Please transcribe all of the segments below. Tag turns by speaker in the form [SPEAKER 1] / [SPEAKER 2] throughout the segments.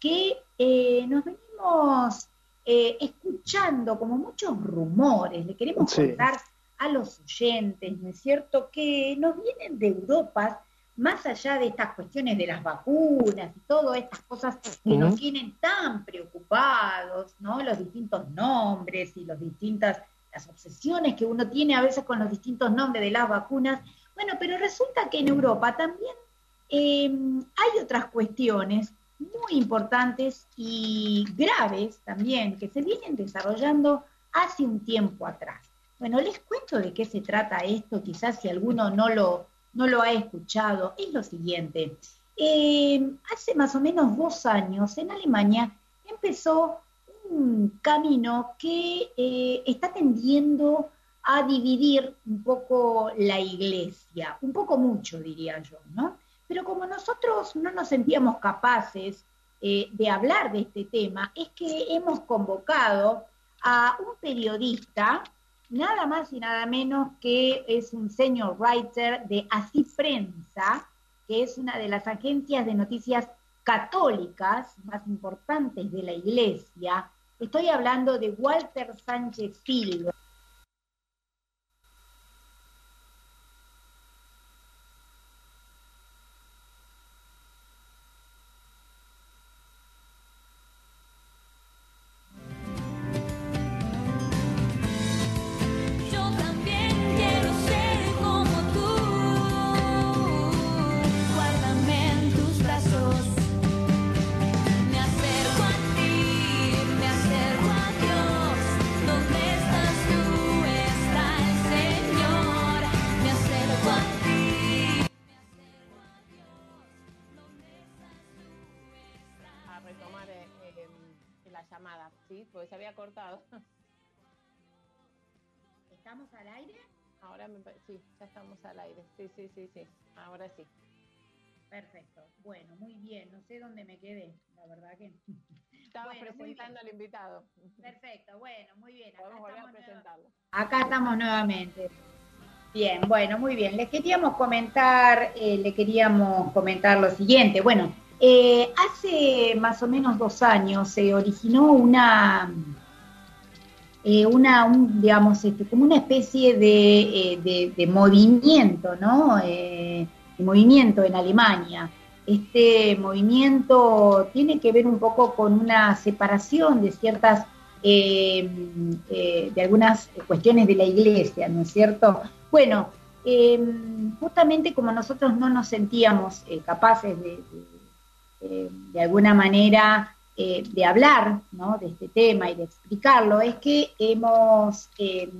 [SPEAKER 1] que eh, nos venimos eh, escuchando como muchos rumores, le queremos contar a los oyentes, ¿no es cierto?, que nos vienen de Europa, más allá de estas cuestiones de las vacunas y todas estas cosas que nos tienen tan preocupados, ¿no? Los distintos nombres y los distintas, las obsesiones que uno tiene a veces con los distintos nombres de las vacunas. Bueno, pero resulta que en Europa también eh, hay otras cuestiones muy importantes y graves también que se vienen desarrollando hace un tiempo atrás. Bueno, les cuento de qué se trata esto, quizás si alguno no lo, no lo ha escuchado, es lo siguiente. Eh, hace más o menos dos años en Alemania empezó un camino que eh, está tendiendo a dividir un poco la iglesia, un poco mucho diría yo, ¿no? Pero como nosotros no nos sentíamos capaces eh, de hablar de este tema, es que hemos convocado a un periodista, nada más y nada menos que es un senior writer de Así Prensa, que es una de las agencias de noticias católicas más importantes de la iglesia. Estoy hablando de Walter Sánchez Silva.
[SPEAKER 2] Ahora sí, ya estamos al aire. Sí, sí, sí, sí. Ahora sí.
[SPEAKER 1] Perfecto. Bueno, muy bien. No sé dónde me quedé, la verdad que.
[SPEAKER 2] Estaba presentando al invitado.
[SPEAKER 1] Perfecto, bueno, muy bien.
[SPEAKER 2] Acá Podemos volver a presentarlo.
[SPEAKER 1] Acá estamos nuevamente. Bien, bueno, muy bien. Les queríamos comentar, eh, le queríamos comentar lo siguiente. Bueno, eh, hace más o menos dos años se originó una eh, una, digamos, este, como una especie de, eh, movimiento, ¿no? Eh, de movimiento en Alemania. Este movimiento tiene que ver un poco con una separación de ciertas, de algunas cuestiones de la iglesia, ¿no es cierto? Bueno, justamente como nosotros no nos sentíamos capaces de, de alguna manera eh, de hablar de este tema y de explicarlo es que hemos eh,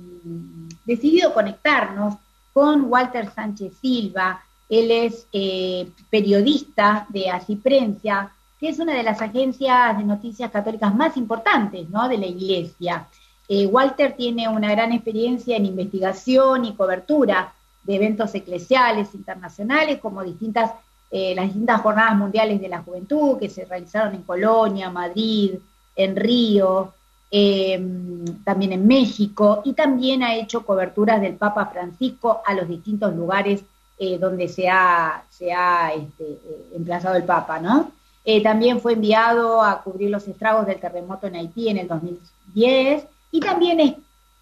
[SPEAKER 1] decidido conectarnos con Walter Sánchez Silva. Él es eh, periodista de Asiprensia, que es una de las agencias de noticias católicas más importantes de la Iglesia. Walter tiene una gran experiencia en investigación y cobertura de eventos eclesiales internacionales como distintas eh, las distintas jornadas mundiales de la juventud que se realizaron en Colonia, Madrid, en Río, em, también en México, y también ha hecho coberturas del Papa Francisco a los distintos lugares eh, donde se ha, se ha este, eh, emplazado el Papa, ¿no? también fue enviado a cubrir los estragos del terremoto en Haití en el 2010 y también es,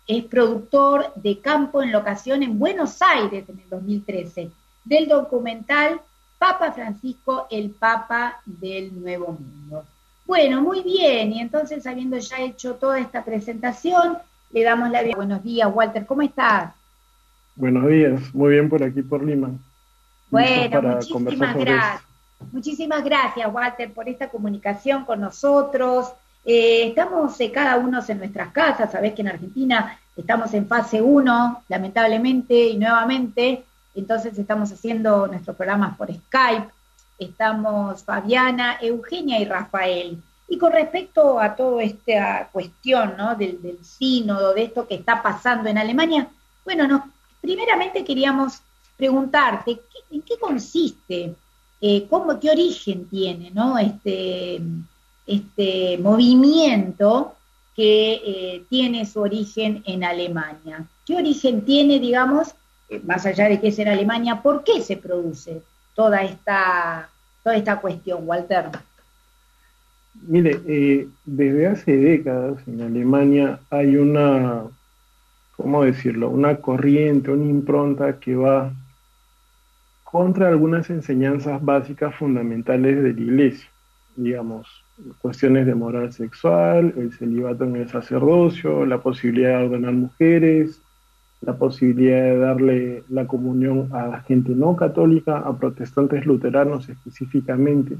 [SPEAKER 1] es productor de campo en locación en Buenos Aires en el 2013 del documental Papa Francisco, el Papa del Nuevo Mundo. Bueno, muy bien, y entonces habiendo ya hecho toda esta presentación, le damos la bienvenida. Buenos días, Walter, ¿cómo estás?
[SPEAKER 3] Buenos días, muy bien por aquí, por Lima.
[SPEAKER 1] Bueno, muchísimas gracias. Muchísimas gracias, Walter, por esta comunicación con nosotros. Eh, estamos eh, cada uno en nuestras casas, sabés que en Argentina estamos en fase 1, lamentablemente y nuevamente, entonces estamos haciendo nuestros programas por Skype, estamos Fabiana, Eugenia y Rafael. Y con respecto a toda esta cuestión ¿no? del, sínodo, de esto que está pasando en Alemania, bueno, primeramente queríamos preguntarte, ¿en qué consiste, eh, cómo, qué origen tiene ¿no? este, este movimiento que eh, tiene su origen en Alemania? ¿Qué origen tiene, digamos, más allá de que es en Alemania, ¿por qué se produce toda esta, toda esta cuestión, Walter?
[SPEAKER 3] Mire, eh, desde hace décadas en Alemania hay una, ¿cómo decirlo? Una corriente, una impronta que va contra algunas enseñanzas básicas fundamentales de la iglesia, digamos, cuestiones de moral sexual, el celibato en el sacerdocio, la posibilidad de ordenar mujeres, la posibilidad de darle la comunión a la gente no católica, a protestantes luteranos específicamente,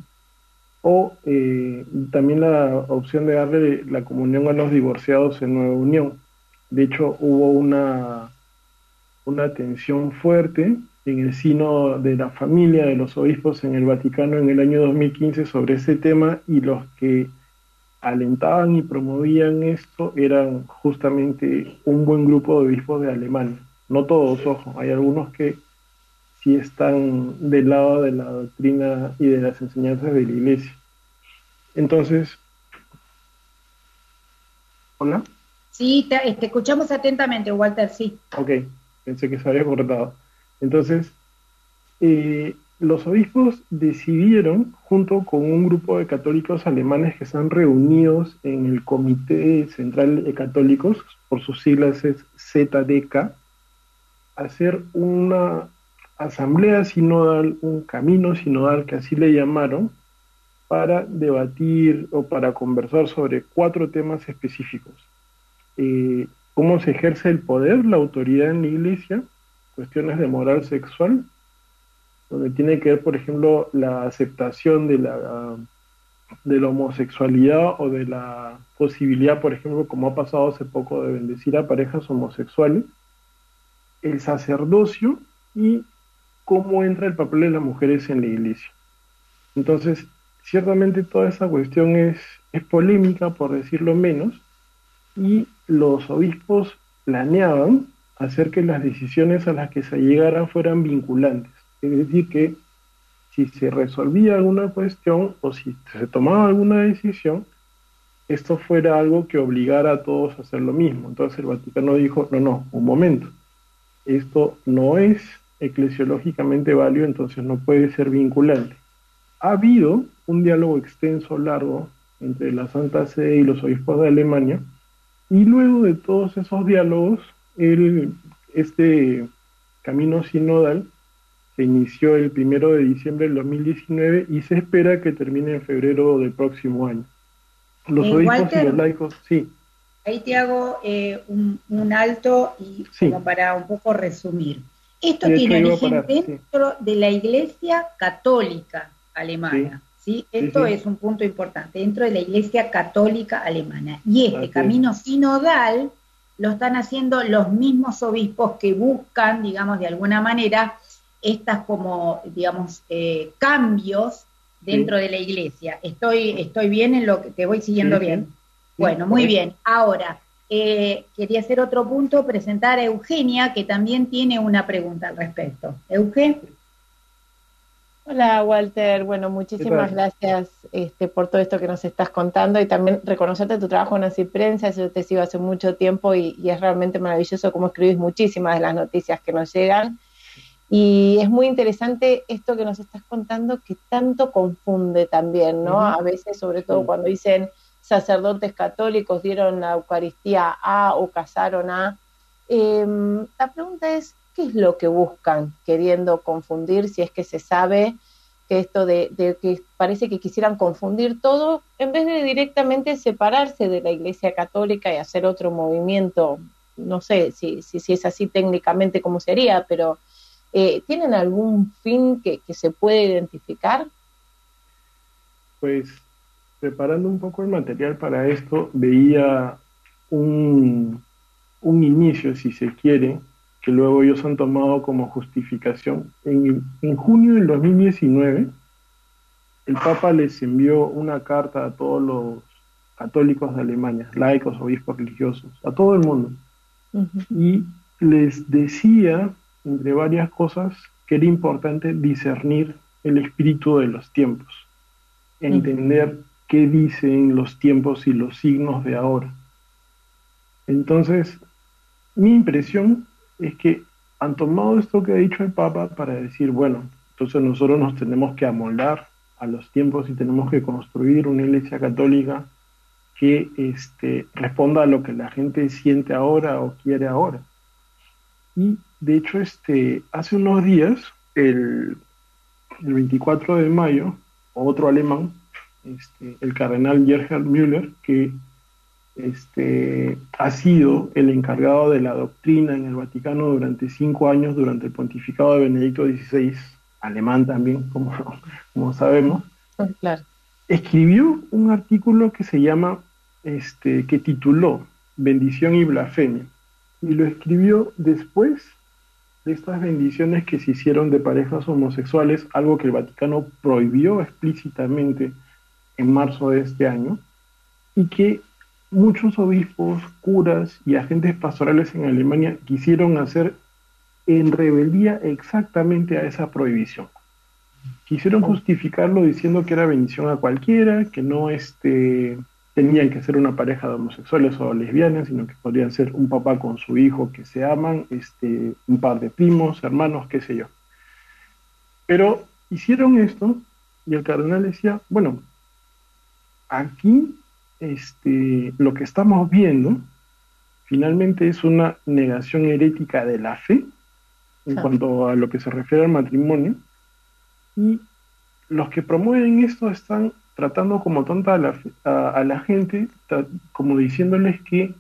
[SPEAKER 3] o eh, también la opción de darle la comunión a los divorciados en nueva unión. De hecho, hubo una, una tensión fuerte en el sino de la familia de los obispos en el Vaticano en el año 2015 sobre ese tema y los que alentaban y promovían esto eran justamente un buen grupo de obispos de Alemania. No todos, ojo, hay algunos que sí están del lado de la doctrina y de las enseñanzas de la iglesia. Entonces, ¿hola?
[SPEAKER 1] Sí, te, te escuchamos atentamente, Walter, sí.
[SPEAKER 3] Ok, pensé que se había cortado. Entonces, eh, los obispos decidieron, junto con un grupo de católicos alemanes que están reunidos en el Comité Central de Católicos, por sus siglas es ZDK, hacer una asamblea sinodal, un camino sinodal que así le llamaron, para debatir o para conversar sobre cuatro temas específicos. Eh, cómo se ejerce el poder, la autoridad en la iglesia, cuestiones de moral sexual, donde tiene que ver, por ejemplo, la aceptación de la, de la homosexualidad o de la posibilidad, por ejemplo, como ha pasado hace poco, de bendecir a parejas homosexuales, el sacerdocio y cómo entra el papel de las mujeres en la iglesia. Entonces, ciertamente toda esa cuestión es, es polémica, por decirlo menos, y los obispos planeaban hacer que las decisiones a las que se llegaran fueran vinculantes. Es decir, que si se resolvía alguna cuestión o si se tomaba alguna decisión, esto fuera algo que obligara a todos a hacer lo mismo. Entonces el Vaticano dijo, no, no, un momento, esto no es eclesiológicamente válido, entonces no puede ser vinculante. Ha habido un diálogo extenso, largo, entre la Santa Sede y los obispos de Alemania, y luego de todos esos diálogos, el, este camino sinodal se inició el primero de diciembre del 2019 y se espera que termine en febrero del próximo año.
[SPEAKER 1] Los eh, obispos y los laicos, sí. Ahí te hago eh, un, alto y como para un poco resumir. Esto tiene origen dentro de la Iglesia Católica Alemana. ¿sí? Esto es un punto importante, dentro de la Iglesia Católica Alemana. Y este camino sinodal lo están haciendo los mismos obispos que buscan, digamos, de alguna manera, estas como, digamos, eh, cambios dentro de la iglesia. Estoy, estoy bien en lo que te voy siguiendo bien. Bueno, muy bien. Ahora, eh, quería hacer otro punto, presentar a Eugenia, que también tiene una pregunta al respecto. Eugenia.
[SPEAKER 2] Hola Walter, bueno, muchísimas gracias este, por todo esto que nos estás contando y también reconocerte tu trabajo en Así Prensa, eso te sigo hace mucho tiempo y, y, es realmente maravilloso cómo escribís muchísimas de las noticias que nos llegan y es muy interesante esto que nos estás contando que tanto confunde también, ¿no? A veces, sobre todo cuando dicen sacerdotes católicos dieron la Eucaristía a o casaron a. Em, la pregunta es, ¿qué es lo que buscan queriendo confundir si es que se sabe que esto de, de, que parece que quisieran confundir todo en vez de directamente separarse de la Iglesia Católica y hacer otro movimiento? No sé si, si, si es así técnicamente como sería, pero eh, ¿Tienen algún fin que, se puede identificar?
[SPEAKER 3] Pues preparando un poco el material para esto, veía un, un inicio, si se quiere, que luego ellos han tomado como justificación. En, en, junio del 2019, el Papa les envió una carta a todos los católicos de Alemania, laicos, obispos religiosos, a todo el mundo, y les decía entre varias cosas, que era importante discernir el espíritu de los tiempos, entender qué dicen los tiempos y los signos de ahora. Entonces, mi impresión es que han tomado esto que ha dicho el Papa para decir, bueno, entonces nosotros nos tenemos que amoldar a los tiempos y tenemos que construir una iglesia católica que este, responda a lo que la gente siente ahora o quiere ahora. Y de hecho, este, hace unos días, el, el 24 de mayo, otro alemán, este, el cardenal Gerhard Müller, que este, ha sido el encargado de la doctrina en el Vaticano durante cinco años, durante el pontificado de Benedicto XVI, alemán también, como, como sabemos, claro. escribió un artículo que se llama, este, que tituló Bendición y Blasfemia, y lo escribió después de estas bendiciones que se hicieron de parejas homosexuales, algo que el Vaticano prohibió explícitamente en marzo de este año, y que muchos obispos, curas y agentes pastorales en Alemania quisieron hacer en rebeldía exactamente a esa prohibición. Quisieron justificarlo diciendo que era bendición a cualquiera, que no este, tenían que ser una pareja de homosexuales o lesbianas, sino que podrían ser un papá con su hijo que se aman, este, un par de primos, hermanos, qué sé yo. Pero hicieron esto y el cardenal decía, bueno, aquí este, lo que estamos viendo finalmente es una negación herética de la fe en cuanto a lo que se refiere al matrimonio y los que promueven esto están tratando como tonta a la, a, la gente, como diciéndoles que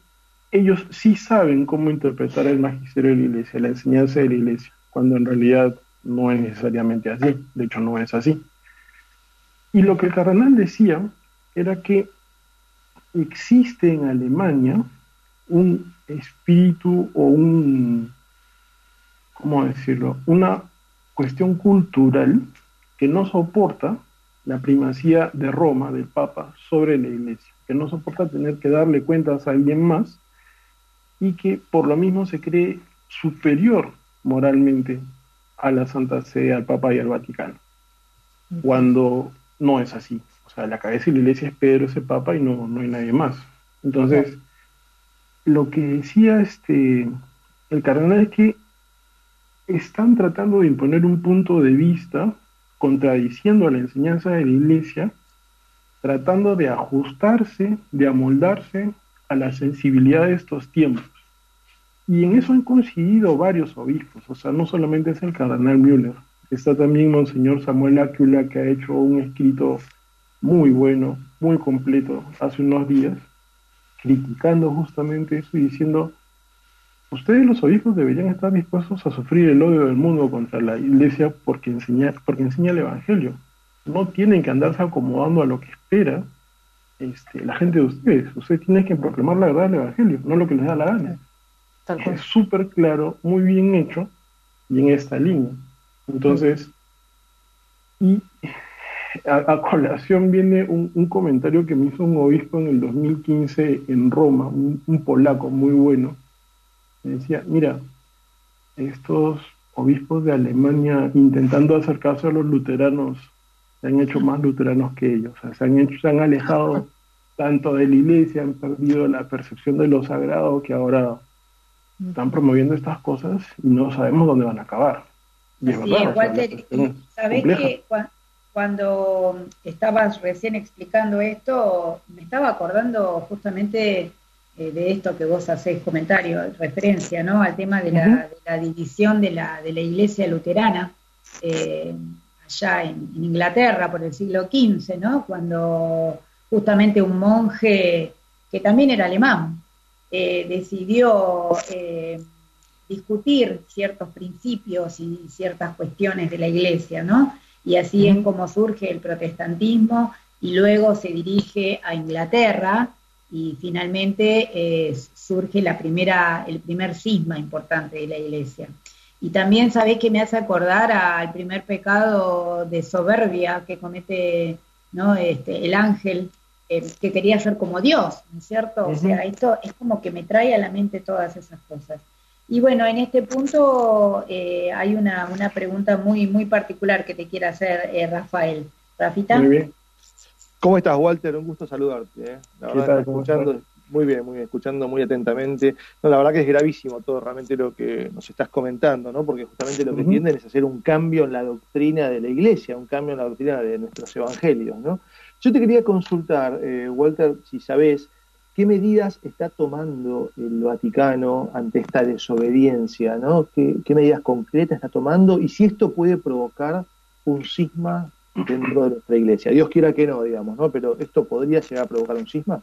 [SPEAKER 3] ellos sí saben cómo interpretar el magisterio de la iglesia, la enseñanza de la iglesia, cuando en realidad no es necesariamente así, de hecho no es así. Y lo que el cardenal decía era que existe en Alemania un espíritu o un, ¿cómo decirlo? Una cuestión cultural que no soporta la primacía de Roma, del Papa, sobre la Iglesia, que no soporta tener que darle cuentas a alguien más y que por lo mismo se cree superior moralmente a la Santa Sede, al Papa y al Vaticano, cuando no es así. O sea, la cabeza de la iglesia es Pedro, ese Papa, y no, no hay nadie más. Entonces, lo que decía este, el cardenal es que están tratando de imponer un punto de vista contradiciendo la enseñanza de la iglesia, tratando de ajustarse, de amoldarse a la sensibilidad de estos tiempos. Y en eso han coincidido varios obispos, o sea, no solamente es el cardenal Müller, está también Monseñor Samuel Acula, que ha hecho un escrito muy bueno, muy completo, hace unos días, criticando justamente eso y diciendo, ustedes los obispos deberían estar dispuestos a sufrir el odio del mundo contra la iglesia porque enseña, porque enseña el Evangelio. No tienen que andarse acomodando a lo que espera este, la gente de ustedes. Ustedes tienen que proclamar la verdad del Evangelio, no lo que les da la gana. Es súper claro, muy bien hecho y en esta línea. Entonces, y a, colación viene un, comentario que me hizo un obispo en el 2015 en Roma, un, polaco muy bueno. Me decía, mira, estos obispos de Alemania intentando acercarse a los luteranos se han hecho más luteranos que ellos, se han hecho, se han alejado tanto de la iglesia, han perdido la percepción de lo sagrado que ahora están promoviendo estas cosas y no sabemos dónde van a acabar.
[SPEAKER 1] Y ¿sabes que cuando estabas recién explicando esto, me estaba acordando justamente eh, de esto que vos hacés comentario, referencia, ¿no? Al tema de, la, división de la, de la iglesia luterana eh, allá en, Inglaterra por el siglo XV, ¿no? Cuando justamente un monje, que también era alemán, eh, decidió discutir ciertos principios y ciertas cuestiones de la iglesia, ¿no? y así es como surge el protestantismo y luego se dirige a Inglaterra y finalmente eh, surge la primera, el primer cisma importante de la iglesia. Y también sabéis que me hace acordar al primer pecado de soberbia que comete ¿no? este, el ángel, eh, que quería ser como Dios, ¿no es cierto? O sea, esto es como que me trae a la mente todas esas cosas. Y bueno, en este punto eh, hay una, una, pregunta muy, muy particular que te quiere hacer eh, Rafael. Rafita.
[SPEAKER 4] Muy bien. ¿Cómo estás, Walter? Un gusto saludarte. ¿eh? La verdad, escuchando, muy bien, muy bien, escuchando muy atentamente. No, la verdad que es gravísimo todo realmente lo que nos estás comentando, ¿no? Porque justamente lo que tienden es hacer un cambio en la doctrina de la iglesia, un cambio en la doctrina de nuestros evangelios, ¿no? Yo te quería consultar, eh, Walter, si sabés, ¿qué medidas está tomando el Vaticano ante esta desobediencia, ¿no? ¿Qué, qué medidas concretas está tomando? Y si esto puede provocar un cisma dentro de nuestra iglesia. Dios quiera que no, digamos, ¿no? Pero ¿esto podría llegar a provocar un cisma?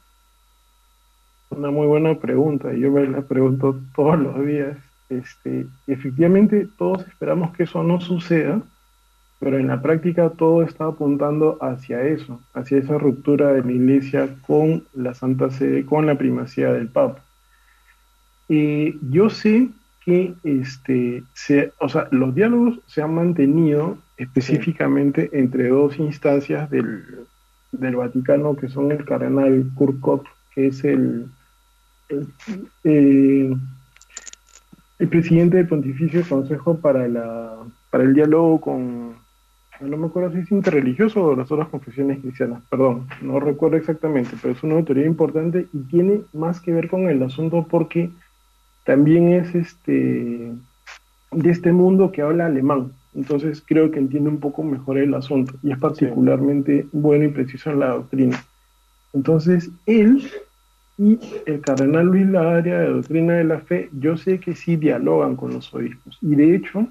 [SPEAKER 3] Una muy buena pregunta, y yo me la pregunto todos los días. Este, efectivamente, todos esperamos que eso no suceda, pero en la práctica todo está apuntando hacia eso, hacia esa ruptura de la iglesia con la Santa Sede, con la primacía del Papa. Y yo sé que este, se, o sea, los diálogos se han mantenido específicamente entre dos instancias del, del, Vaticano, que son el cardenal Kurkov, que es el, eh, el, presidente del Pontificio Consejo para, la, para el diálogo con, no me acuerdo si es interreligioso o las otras confesiones cristianas, perdón, no recuerdo exactamente, pero es una autoridad importante y tiene más que ver con el asunto porque también es este de este mundo que habla alemán. Entonces creo que entiende un poco mejor el asunto y es particularmente bueno y preciso en la doctrina. Entonces él y el cardenal Luis la área de doctrina de la fe, yo sé que sí dialogan con los obispos. Y de hecho,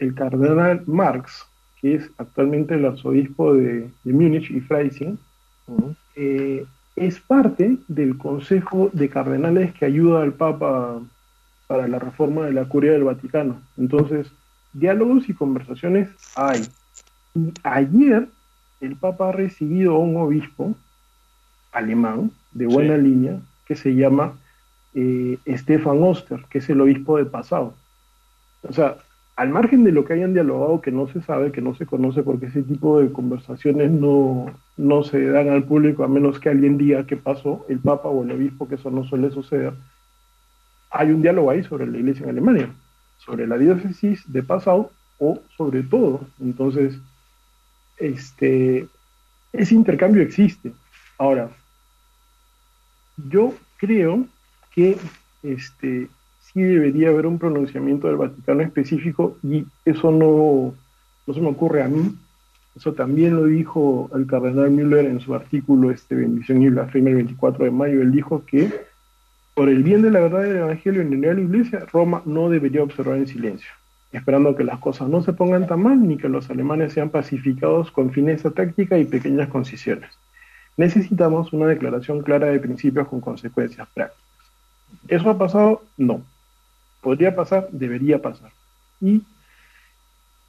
[SPEAKER 3] el cardenal Marx, que es actualmente el arzobispo de, Múnich y Freising, eh, es parte del consejo de cardenales que ayuda al Papa para la reforma de la curia del Vaticano. Entonces, diálogos y conversaciones hay. Y ayer el Papa ha recibido a un obispo alemán de buena línea que se llama eh, Stefan Oster, que es el obispo de Pasado. O sea, al margen de lo que hayan dialogado, que no se sabe, que no se conoce, porque ese tipo de conversaciones no, no se dan al público a menos que alguien diga qué pasó, el Papa o el obispo, que eso no suele suceder, hay un diálogo ahí sobre la iglesia en Alemania sobre la diócesis de Passau o sobre todo. Entonces, este, ese intercambio existe. Ahora, yo creo que este, sí debería haber un pronunciamiento del Vaticano específico y eso no, no se me ocurre a mí. Eso también lo dijo el cardenal Müller en su artículo este, Bendición y blasfemia el 24 de mayo. Él dijo que por el bien de la verdad del Evangelio en la Iglesia, Roma no debería observar en silencio, esperando que las cosas no se pongan tan mal ni que los alemanes sean pacificados con fineza táctica y pequeñas concisiones. Necesitamos una declaración clara de principios con consecuencias prácticas. ¿Eso ha pasado? No. ¿Podría pasar? Debería pasar. Y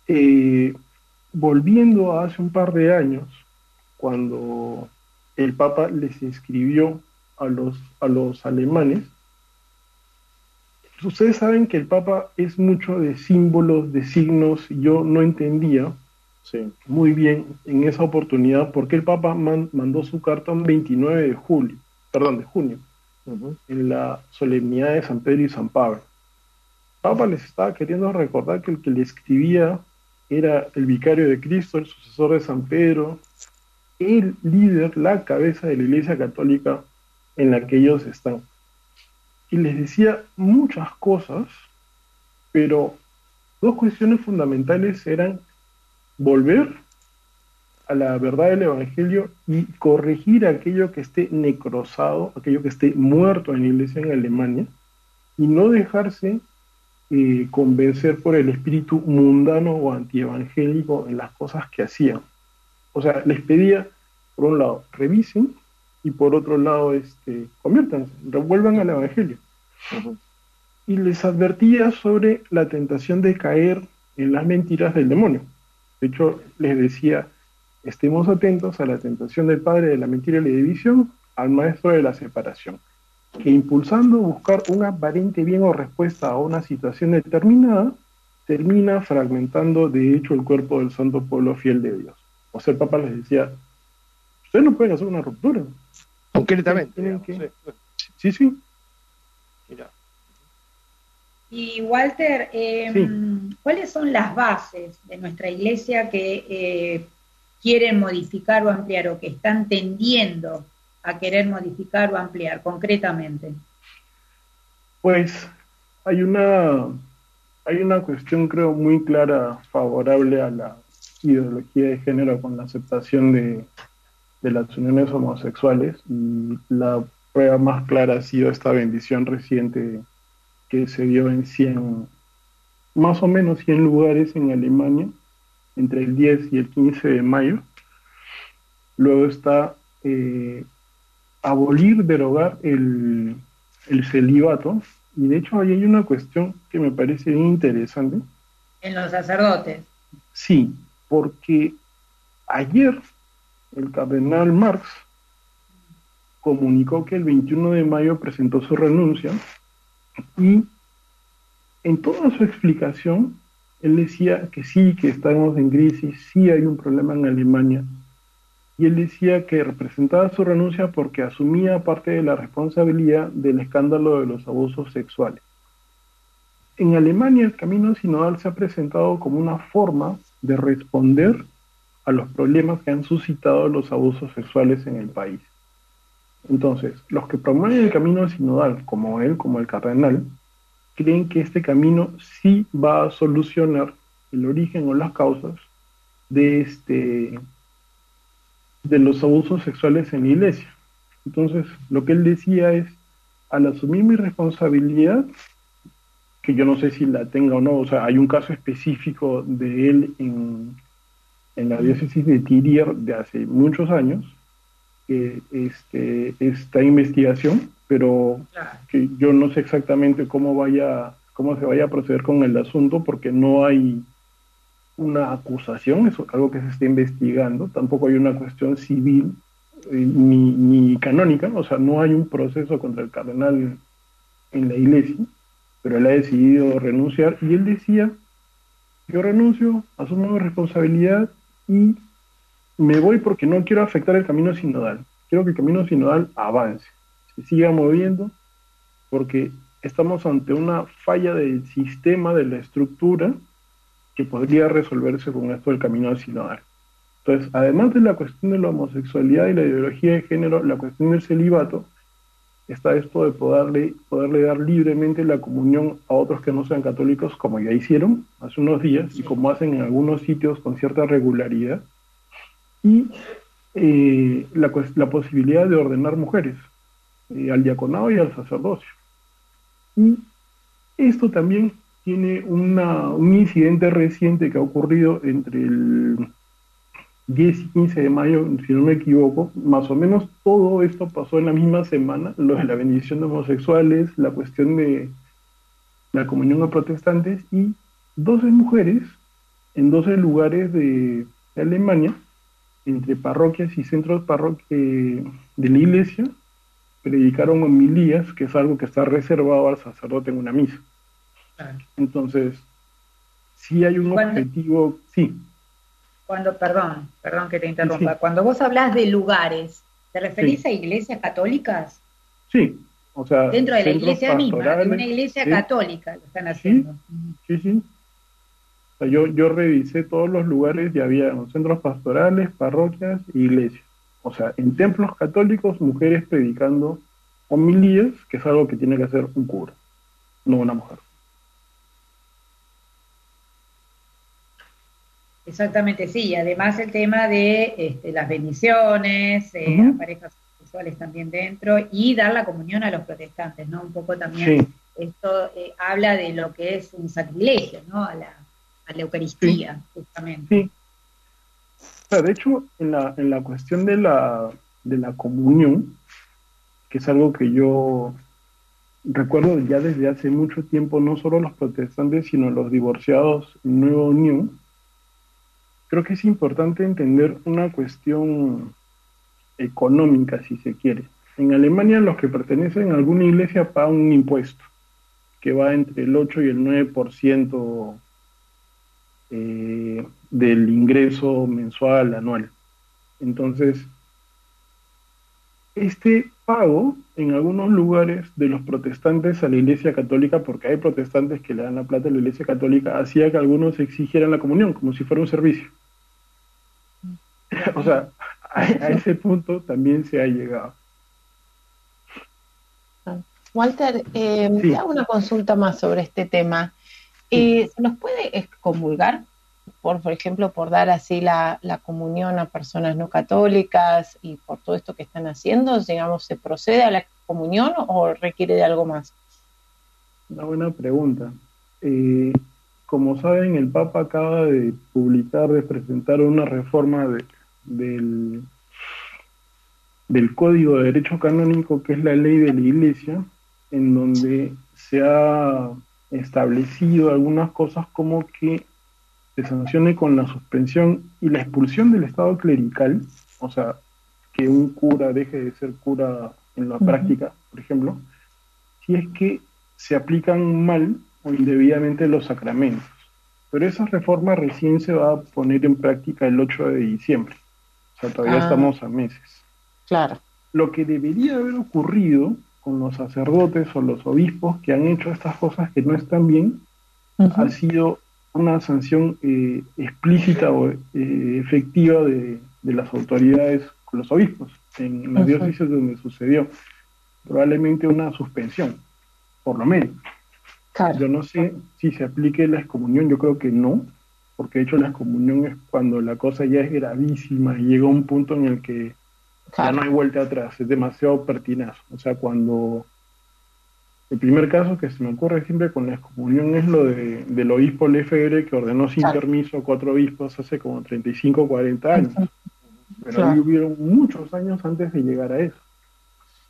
[SPEAKER 3] eh, volviendo a hace un par de años, cuando el Papa les escribió a los, a los alemanes, ustedes saben que el Papa es mucho de símbolos, de signos, yo no entendía muy bien en esa oportunidad por qué el Papa mandó su carta un 29 de julio, perdón, de junio, en la solemnidad de San Pedro y San Pablo. El Papa les estaba queriendo recordar que el que le escribía era el vicario de Cristo, el sucesor de San Pedro, el líder, la cabeza de la Iglesia Católica en la que ellos están. Y les decía muchas cosas, pero dos cuestiones fundamentales eran volver a la verdad del Evangelio y corregir aquello que esté necrosado, aquello que esté muerto en la iglesia en Alemania, y no dejarse eh, convencer por el espíritu mundano o antievangélico en las cosas que hacían. O sea, les pedía, por un lado, revisen y por otro lado, este, conviértanse, revuelvan al Evangelio. Y les advertía sobre la tentación de caer en las mentiras del demonio. De hecho, les decía, estemos atentos a la tentación del padre de la mentira y la división, al maestro de la separación, que impulsando buscar un aparente bien o respuesta a una situación determinada, termina fragmentando de hecho el cuerpo del santo pueblo fiel de Dios. O sea, el Papa les decía, ustedes no pueden hacer una ruptura,
[SPEAKER 4] Concretamente.
[SPEAKER 3] Sí, sí.
[SPEAKER 1] Mira. Y Walter, em, ¿cuáles son las bases de nuestra iglesia que eh, quieren modificar o ampliar o que están tendiendo a querer modificar o ampliar concretamente?
[SPEAKER 3] Pues hay una, hay una cuestión creo muy clara favorable a la ideología de género con la aceptación de, de las uniones homosexuales y la prueba más clara ha sido esta bendición reciente que se dio en 100, más o menos 100 lugares en Alemania entre el 10 y el 15 de mayo. Luego está eh, abolir, derogar el, el celibato. Y de hecho ahí hay una cuestión que me parece interesante.
[SPEAKER 1] En los sacerdotes.
[SPEAKER 3] Sí, porque ayer el cardenal Marx comunicó que el 21 de mayo presentó su renuncia y en toda su explicación él decía que sí, que estamos en crisis, sí hay un problema en Alemania. Y él decía que representaba su renuncia porque asumía parte de la responsabilidad del escándalo de los abusos sexuales. En Alemania el camino sinodal se ha presentado como una forma de responder a los problemas que han suscitado los abusos sexuales en el país. Entonces, los que promueven el camino sinodal, como él, como el cardenal, creen que este camino sí va a solucionar el origen o las causas de este de los abusos sexuales en la iglesia. Entonces, lo que él decía es, al asumir mi responsabilidad, que yo no sé si la tenga o no, o sea, hay un caso específico de él en, en la diócesis de Tirier de hace muchos años, que este, esta investigación, pero que yo no sé exactamente cómo vaya, cómo se vaya a proceder con el asunto, porque no hay una acusación, es algo que se está investigando, tampoco hay una cuestión civil eh, ni, ni canónica, o sea, no hay un proceso contra el cardenal en la iglesia, pero él ha decidido renunciar y él decía, yo renuncio, asumo mi responsabilidad y me voy porque no quiero afectar el camino sinodal. Quiero que el camino sinodal avance, se siga moviendo, porque estamos ante una falla del sistema, de la estructura, que podría resolverse con esto del camino sinodal. Entonces, además de la cuestión de la homosexualidad y la ideología de género, la cuestión del celibato, está esto de poderle, poderle dar libremente la comunión a otros que no sean católicos, como ya hicieron hace unos días y como hacen en algunos sitios con cierta regularidad, y eh, la, la, posibilidad de ordenar mujeres eh, al diaconado y al sacerdocio. Y esto también tiene una, un incidente reciente que ha ocurrido entre el 10 y 15 de mayo, si no me equivoco, más o menos todo esto pasó en la misma semana, lo de la bendición de homosexuales, la cuestión de la comunión a protestantes y 12 mujeres en 12 lugares de, Alemania, entre parroquias y centros de la iglesia, predicaron homilías, que es algo que está reservado al sacerdote en una misa. Entonces, si hay un objetivo, sí.
[SPEAKER 1] Cuando, perdón, perdón que te interrumpa, cuando vos hablas de lugares, ¿te referís a iglesias católicas?
[SPEAKER 3] Sí, o sea,
[SPEAKER 1] dentro de la iglesia misma, de una iglesia católica lo están haciendo.
[SPEAKER 3] Sí, sí. O sea, yo, yo revisé todos los lugares y había centros pastorales, parroquias, iglesias. O sea, en templos católicos, mujeres predicando homilías, que es algo que tiene que hacer un cura, no una mujer.
[SPEAKER 1] Exactamente, sí. Además el tema de este, las bendiciones, eh, parejas sexuales también dentro y dar la comunión a los protestantes, ¿no? Un poco también esto eh, habla de lo que es un sacrilegio, ¿no? A la, a la Eucaristía, justamente.
[SPEAKER 3] Sí. de hecho, en la, en la cuestión de la, de la comunión, que es algo que yo recuerdo ya desde hace mucho tiempo, no solo los protestantes, sino los divorciados en Nueva Unión, creo que es importante entender una cuestión económica, si se quiere. En Alemania los que pertenecen a alguna iglesia pagan un impuesto que va entre el 8 y el 9% eh, del ingreso mensual anual. Entonces, este pago en algunos lugares de los protestantes a la Iglesia Católica, porque hay protestantes que le dan la plata a la Iglesia Católica, hacía que algunos exigieran la comunión como si fuera un servicio. o sea, a, ese punto también se ha llegado.
[SPEAKER 2] Walter, eh, hago una consulta más sobre este tema. Eh, ¿Se nos puede excomulgar, por, por ejemplo, por dar así la, comunión a personas no católicas y por todo esto que están haciendo? Digamos, ¿se procede a la comunión o requiere de algo más?
[SPEAKER 3] Una buena pregunta. Eh, como saben, el Papa acaba de publicar, de presentar una reforma del, del Código de Derecho Canónico, que es la ley de la Iglesia, en donde se ha establecido algunas cosas como que se sancione con la suspensión y la expulsión del Estado clerical, o sea, que un cura deje de ser cura en la práctica, por ejemplo, si es que se aplican mal o indebidamente los sacramentos. Pero esa reforma recién se va a poner en práctica el 8 de diciembre. O sea, todavía ah. estamos a meses.
[SPEAKER 2] Claro.
[SPEAKER 3] Lo que debería haber ocurrido con los sacerdotes o los obispos que han hecho estas cosas que no están bien ha sido una sanción eh, explícita o eh, efectiva de, las autoridades con los obispos en las diócesis donde sucedió. Probablemente una suspensión, por lo menos. Yo no sé si se aplique la excomunión, yo creo que no, porque de hecho la excomunión es cuando la cosa ya es gravísima y llega a un punto en el que ya no hay vuelta atrás, es demasiado pertinaz. O sea, cuando el primer caso que se me ocurre siempre con la excomunión es lo de, del obispo Lefebvre que ordenó sin permiso a cuatro obispos hace como 35 o 40 años. Pero ahí hubieron muchos años antes de llegar a eso.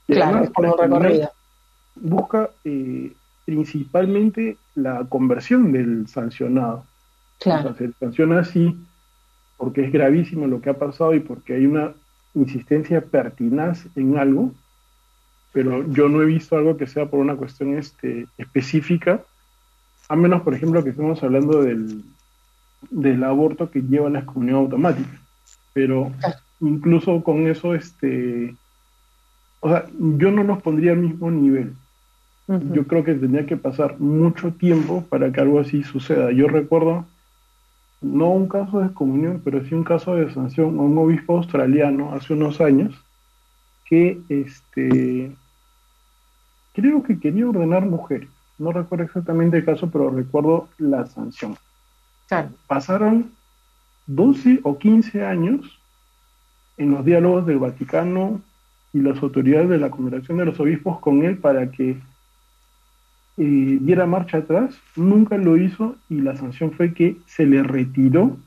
[SPEAKER 2] claro, como recorrido.
[SPEAKER 3] Busca eh, principalmente la conversión del sancionado.
[SPEAKER 2] Claro.
[SPEAKER 3] se sanciona así porque es gravísimo lo que ha pasado y porque hay una insistencia pertinaz en algo, pero yo no he visto algo que sea por una cuestión este, específica, a menos, por ejemplo, que estemos hablando del, del aborto que lleva la excomunión automática. Pero incluso con eso, este, o sea, yo no los pondría al mismo nivel. Yo creo que tendría que pasar mucho tiempo para que algo así suceda. Yo recuerdo, no un caso de excomunión, pero sí un caso de sanción a un obispo australiano hace unos años que este creo que quería ordenar mujeres. No recuerdo exactamente el caso, pero recuerdo la sanción. Pasaron 12 o 15 años en los diálogos del Vaticano y las autoridades de la Congregación de los Obispos con él para que diera marcha atrás, nunca lo hizo y la sanción fue que se le retiró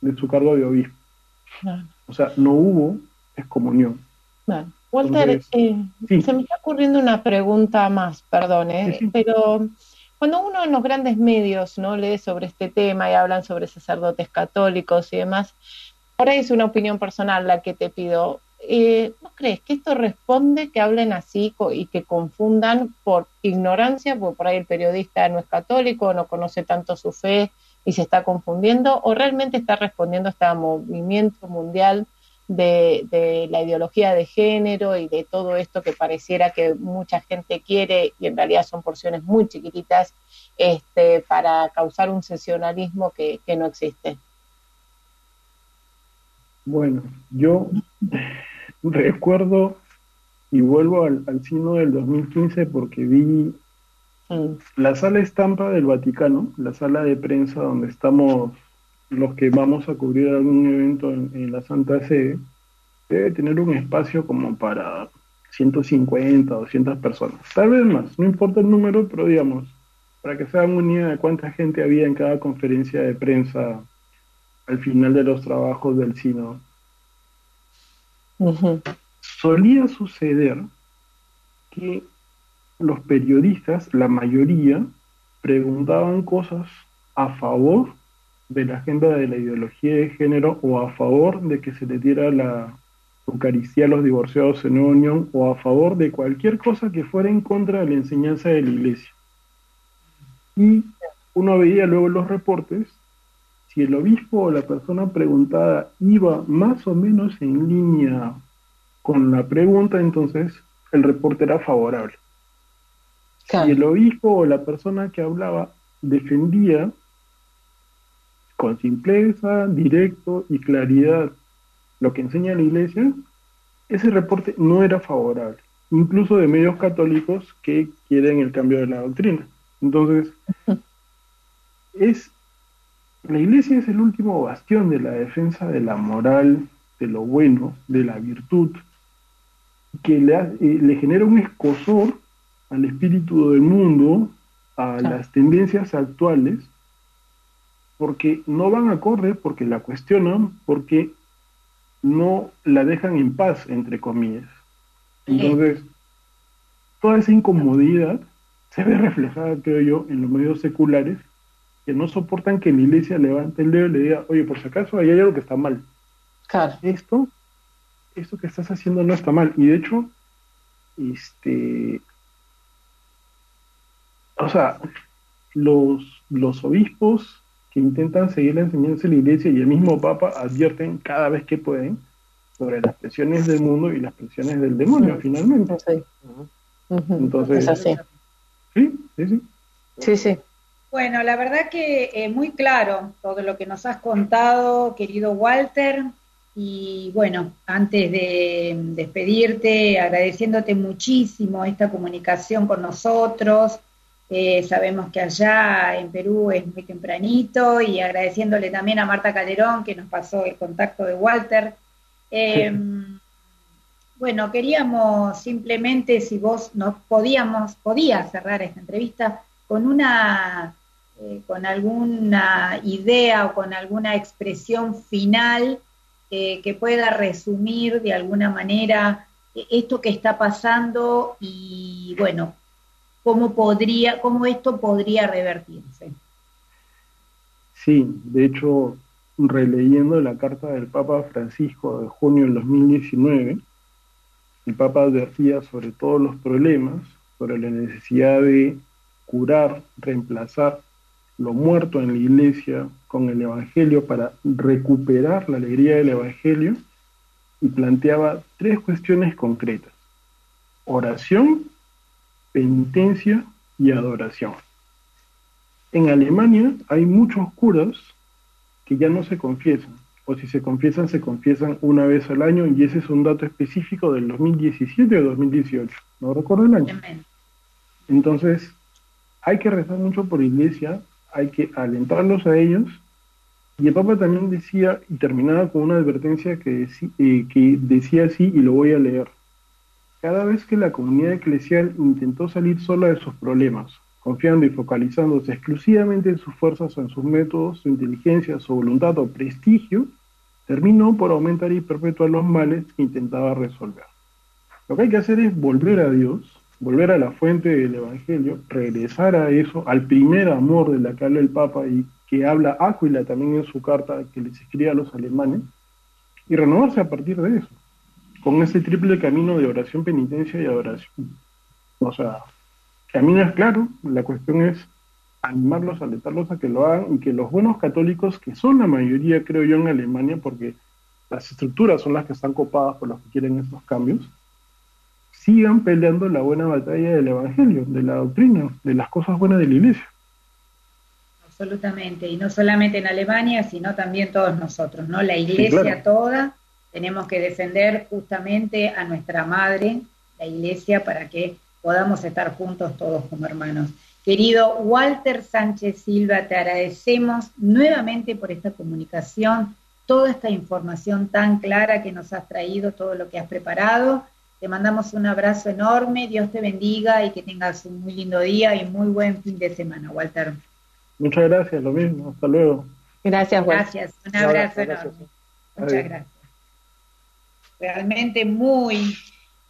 [SPEAKER 3] de su cargo de obispo. O sea, no hubo excomunión.
[SPEAKER 2] Walter, eh, se me está ocurriendo una pregunta más, perdón, ¿eh? pero cuando uno en los grandes medios no lee sobre este tema y hablan sobre sacerdotes católicos y demás, por ahí es una opinión personal la que te pido. Eh, ¿no crees que esto responde que hablen así y que confundan por ignorancia, porque por ahí el periodista no es católico, no conoce tanto su fe y se está confundiendo, o realmente está respondiendo a este movimiento mundial de, la ideología de género y de todo esto que pareciera que mucha gente quiere y en realidad son porciones muy chiquititas este, para causar un sesionalismo que, que no existe?
[SPEAKER 3] Bueno, yo recuerdo y vuelvo al, al sino del 2015 porque vi la sala estampa del Vaticano, la sala de prensa donde estamos los que vamos a cubrir algún evento en, la Santa Sede, debe tener un espacio como para 150, 200 personas, tal vez más, no importa el número, pero digamos, para que se hagan una idea de cuánta gente había en cada conferencia de prensa al final de los trabajos del Sino solía suceder que los periodistas, la mayoría, preguntaban cosas a favor de la agenda de la ideología de género o a favor de que se le diera la Eucaristía a los divorciados en unión o a favor de cualquier cosa que fuera en contra de la enseñanza de la iglesia. Y uno veía luego los reportes si el obispo o la persona preguntada iba más o menos en línea con la pregunta, entonces el reporte era favorable. Si el obispo o la persona que hablaba defendía con simpleza, directo y claridad lo que enseña la iglesia, ese reporte no era favorable. incluso de medios católicos que quieren el cambio de la doctrina. Entonces, es la iglesia es el último bastión de la defensa de la moral, de lo bueno, de la virtud, que le, eh, le genera un escosor al espíritu del mundo, a las tendencias actuales, porque no van a correr, porque la cuestionan, porque no la dejan en paz, entre comillas. Entonces, toda esa incomodidad se ve reflejada, creo yo, en los medios seculares que no soportan que la iglesia levante el dedo y le diga, oye, por si acaso ahí hay algo que está mal.
[SPEAKER 2] Claro.
[SPEAKER 3] Esto, esto que estás haciendo no está mal. Y de hecho, este, o sea, los, los obispos que intentan seguir la enseñanza de la iglesia y el mismo Papa advierten cada vez que pueden sobre las presiones del mundo y las presiones del demonio, finalmente. Entonces,
[SPEAKER 2] así.
[SPEAKER 3] Sí, sí, sí.
[SPEAKER 2] Sí, sí.
[SPEAKER 1] Bueno, la verdad que eh, muy claro todo lo que nos has contado, querido Walter. Y bueno, antes de despedirte, agradeciéndote muchísimo esta comunicación con nosotros. Eh, sabemos que allá en Perú es muy tempranito y agradeciéndole también a Marta Calderón que nos pasó el contacto de Walter. Em, bueno, queríamos simplemente, si vos nos podíamos, podía cerrar esta entrevista con una eh, con alguna idea o con alguna expresión final eh, que pueda resumir de alguna manera eh, esto que está pasando y bueno, cómo podría, cómo esto podría revertirse.
[SPEAKER 3] Sí, de hecho, releyendo la carta del Papa Francisco de junio del 2019, el Papa advertía sobre todos los problemas, sobre la necesidad de curar, reemplazar lo muerto en la iglesia con el Evangelio para recuperar la alegría del Evangelio y planteaba tres cuestiones concretas. Oración, penitencia y adoración. En Alemania hay muchos curas que ya no se confiesan, o si se confiesan, se confiesan una vez al año, y ese es un dato específico del 2017 o 2018, no recuerdo el año. Entonces, hay que rezar mucho por iglesia, hay que alentarlos a ellos. Y el Papa también decía, y terminaba con una advertencia que, eh, que decía así, y lo voy a leer. Cada vez que la comunidad eclesial intentó salir sola de sus problemas, confiando y focalizándose exclusivamente en sus fuerzas o en sus métodos, su inteligencia, su voluntad o prestigio, terminó por aumentar y perpetuar los males que intentaba resolver. Lo que hay que hacer es volver a Dios, volver a la fuente del Evangelio, regresar a eso, al primer amor de la que habla el Papa y que habla Áquila también en su carta que les escribe a los alemanes, y renovarse a partir de eso, con ese triple camino de oración, penitencia y adoración. O sea, camino es claro, la cuestión es animarlos, alentarlos a que lo hagan y que los buenos católicos, que son la mayoría, creo yo, en Alemania, porque las estructuras son las que están copadas por los que quieren estos cambios, sigan peleando la buena batalla del Evangelio, de la doctrina, de las cosas buenas de la Iglesia.
[SPEAKER 1] Absolutamente, y no solamente en Alemania, sino también todos nosotros, ¿no? La Iglesia toda, tenemos que defender justamente a nuestra madre, la Iglesia, para que podamos estar juntos todos como hermanos. Querido Walter Sánchez Silva, te agradecemos nuevamente por esta comunicación, toda esta información tan clara que nos has traído, todo lo que has preparado te mandamos un abrazo enorme, Dios te bendiga y que tengas un muy lindo día y muy buen fin de semana, Walter.
[SPEAKER 3] Muchas gracias, lo mismo, hasta luego.
[SPEAKER 2] Gracias,
[SPEAKER 1] Walter. Gracias, un abrazo, enorme. Muchas gracias. Realmente muy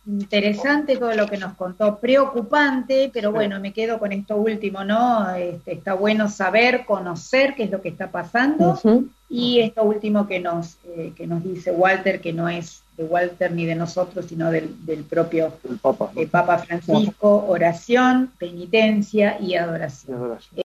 [SPEAKER 1] interesante todo lo que nos contó, preocupante, pero bueno, me quedo con esto último, ¿no? Este, está bueno saber, conocer qué es lo que está pasando y esto último que nos, eh, que nos dice Walter, que no es de Walter ni de nosotros, sino del, propio
[SPEAKER 4] Papa,
[SPEAKER 1] Papa Francisco, oración, penitencia y adoración.